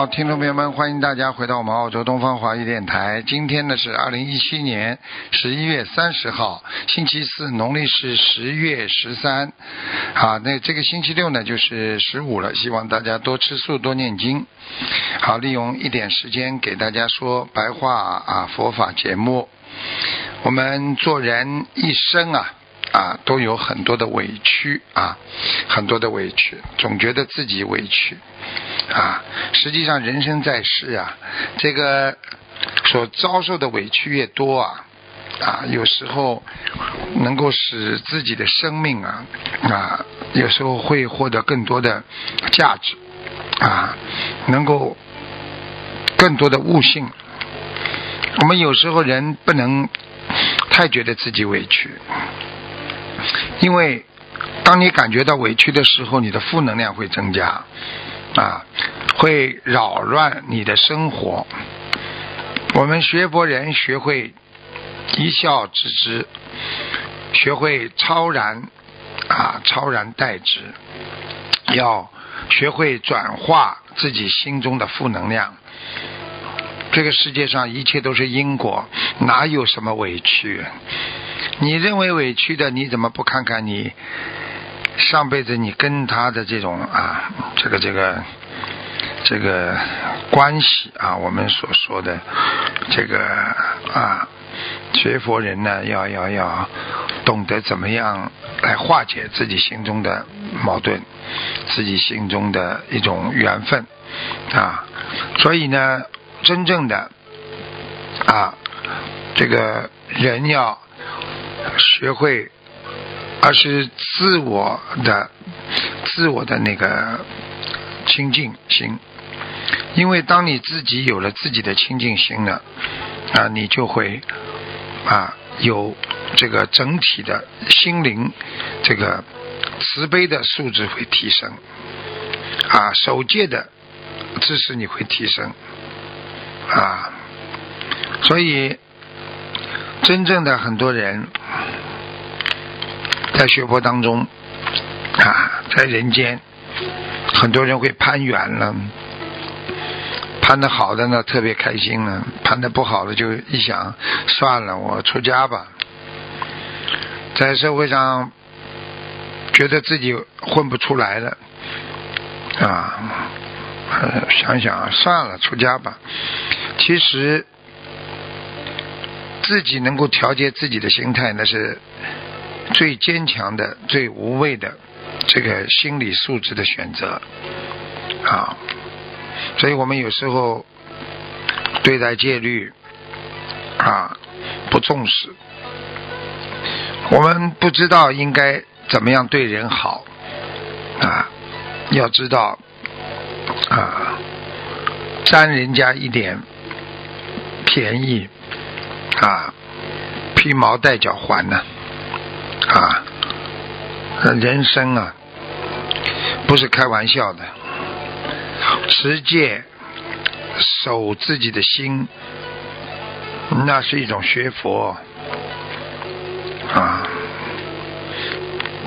好，听众朋友们，欢迎大家回到我们澳洲东方华语电台。今天呢是二零一七年十一月三十号，星期四，农历是十月十三。好，那这个星期六呢就是十五了，希望大家多吃素，多念经。好，利用一点时间给大家说白话啊佛法节目。我们做人一生啊啊都有很多的委屈啊，很多的委屈，总觉得自己委屈啊。实际上，人生在世啊，这个所遭受的委屈越多啊啊，有时候能够使自己的生命啊啊，有时候会获得更多的价值啊，能够更多的悟性。我们有时候人不能太觉得自己委屈，因为当你感觉到委屈的时候，你的负能量会增加，啊，会扰乱你的生活。我们学佛人学会一笑置之，学会超然啊，超然待之，要学会转化自己心中的负能量。这个世界上一切都是因果，哪有什么委屈？你认为委屈的，你怎么不看看你上辈子你跟他的这种啊，这个这个这个关系啊？我们所说的这个啊，学佛人呢，要要要懂得怎么样来化解自己心中的矛盾，自己心中的一种缘分啊，所以呢。真正的啊，这个人要学会，而是自我的、自我的那个清净心。因为当你自己有了自己的清净心了，啊，你就会啊有这个整体的心灵这个慈悲的素质会提升，啊，守戒的知识你会提升。啊，所以真正的很多人在学佛当中啊，在人间，很多人会攀缘了，攀的好的呢特别开心了，攀的不好的就一想算了，我出家吧，在社会上觉得自己混不出来了啊，想想算了，出家吧。其实，自己能够调节自己的心态，那是最坚强的、最无畏的这个心理素质的选择啊。所以我们有时候对待戒律啊不重视，我们不知道应该怎么样对人好啊。要知道啊，占人家一点。便宜啊，披毛戴脚还呢！啊人生啊，不是开玩笑的。持戒守自己的心，那是一种学佛啊。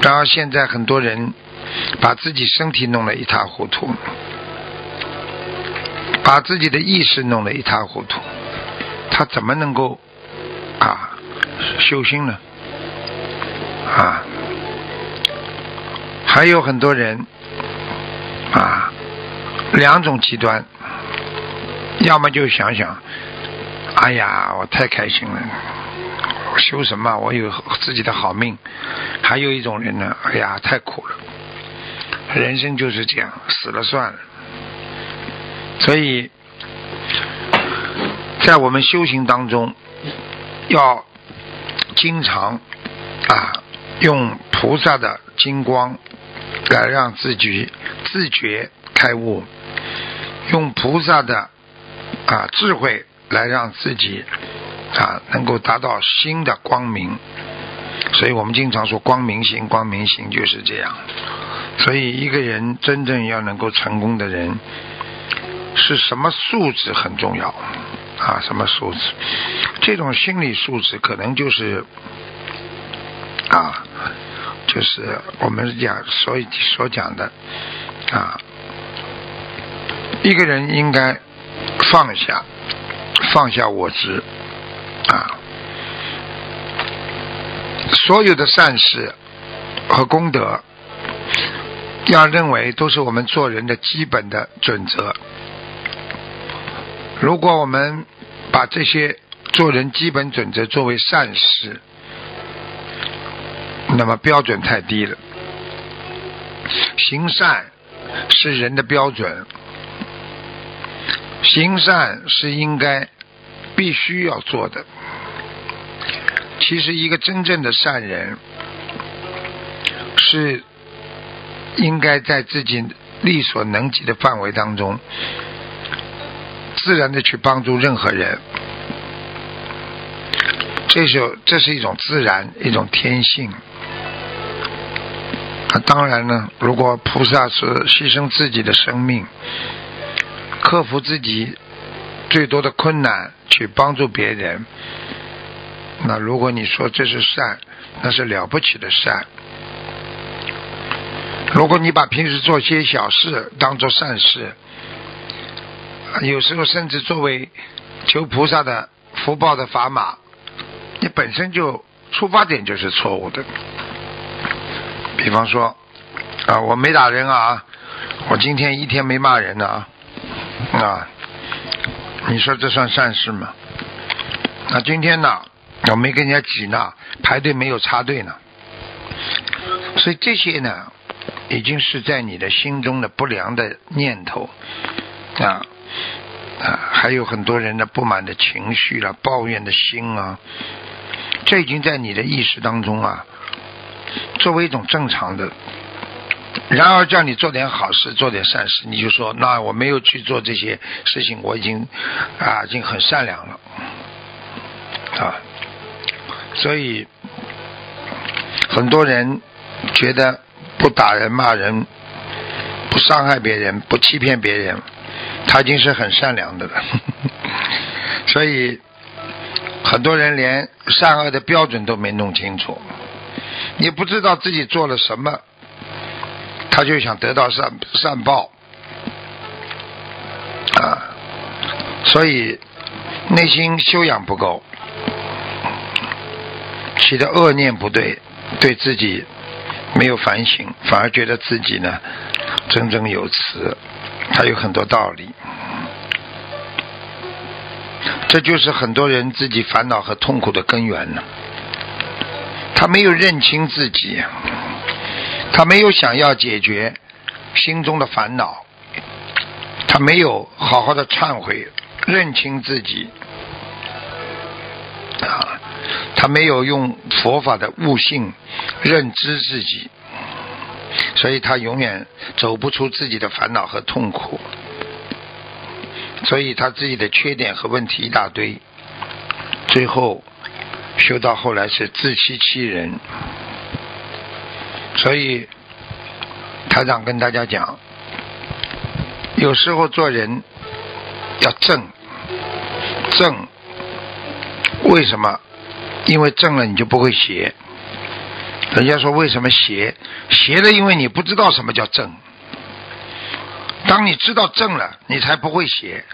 然而现在很多人把自己身体弄得一塌糊涂，把自己的意识弄得一塌糊涂。他怎么能够啊修心呢？啊，还有很多人啊，两种极端，要么就想想，哎呀，我太开心了，我修什么？我有自己的好命。还有一种人呢，哎呀，太苦了，人生就是这样，死了算了。所以。在我们修行当中，要经常啊用菩萨的金光来让自己自觉开悟用菩萨的啊智慧来让自己啊能够达到新的光明。所以我们经常说光明心，光明心就是这样。所以一个人真正要能够成功的人，是什么素质很重要啊？什么素质？这种心理素质可能就是，就是我们讲所以所讲的啊，一个人应该放下，放下我执啊。所有的善事和功德，要认为都是我们做人的基本的准则。如果我们把这些做人基本准则作为善事，那么标准太低了。行善是人的标准，行善是应该必须要做的。其实，一个真正的善人是应该在自己力所能及的范围当中，自然的去帮助任何人。这是这是一种自然，一种天性。当然呢，如果菩萨是牺牲自己的生命，克服自己最多的困难，去帮助别人。那如果你说这是善，那是了不起的善。如果你把平时做些小事当做善事，有时候甚至作为求菩萨的福报的砝码，你本身就出发点就是错误的。比方说啊，我没打人啊，我今天一天没骂人呢啊，你说这算善事吗？那今天呢？我没跟人家挤呢，排队没有插队呢，所以这些呢，已经是在你的心中的不良的念头啊啊，还有很多人的不满的情绪了，抱怨的心啊，这已经在你的意识当中啊，作为一种正常的。然而叫你做点好事，做点善事，你就说那我没有去做这些事情，我已经啊，已经很善良了啊。所以，很多人觉得不打人、骂人、不伤害别人、不欺骗别人，他已经是很善良的了。所以，很多人连善恶的标准都没弄清楚，也不知道自己做了什么，他就想得到善善报啊，所以内心修养不够。起的恶念不对，对自己没有反省，反而觉得自己呢铮铮有词，还有很多道理。这就是很多人自己烦恼和痛苦的根源呢。他没有认清自己，他没有想要解决心中的烦恼，他没有好好的忏悔，认清自己啊。他没有用佛法的悟性认知自己，所以他永远走不出自己的烦恼和痛苦，所以他自己的缺点和问题一大堆，最后修到后来是自欺欺人。所以台长跟大家讲，有时候做人要正，正，为什么？因为正了，你就不会邪。人家说为什么邪？邪了，因为你不知道什么叫正。当你知道正了，你才不会邪。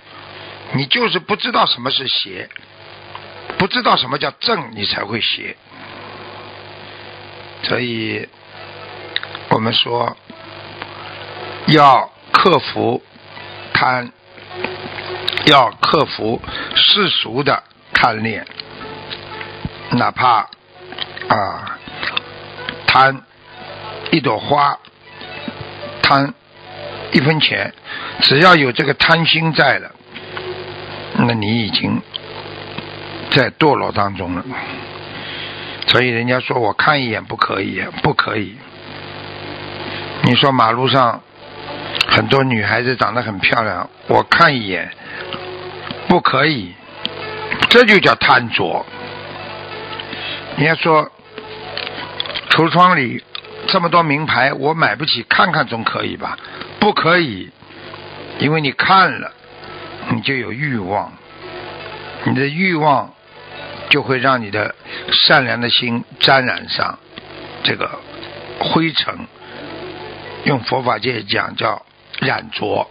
你就是不知道什么是邪，不知道什么叫正，你才会邪。所以，我们说要克服贪，要克服世俗的贪恋。哪怕啊贪一朵花，贪一分钱，只要有这个贪心在了，那你已经在堕落当中了。所以人家说我看一眼不可以，不可以。你说马路上很多女孩子长得很漂亮，我看一眼，不可以，这就叫贪着。你要说橱窗里这么多名牌，我买不起，看看总可以吧？不可以，因为你看了，你就有欲望，你的欲望就会让你的善良的心沾染上这个灰尘。用佛法界讲叫染着，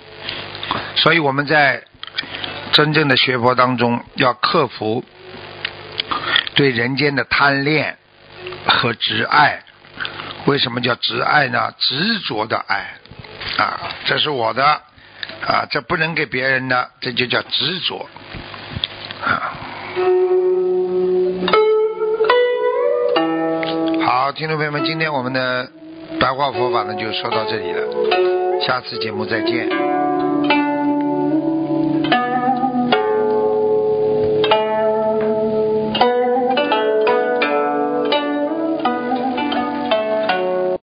所以我们在真正的学佛当中要克服对人间的贪恋和执爱。为什么叫执爱呢？执着的爱啊，这是我的啊，这不能给别人的，这就叫执着啊。听众朋友们，今天我们的白话佛法呢就说到这里了，下次节目再见。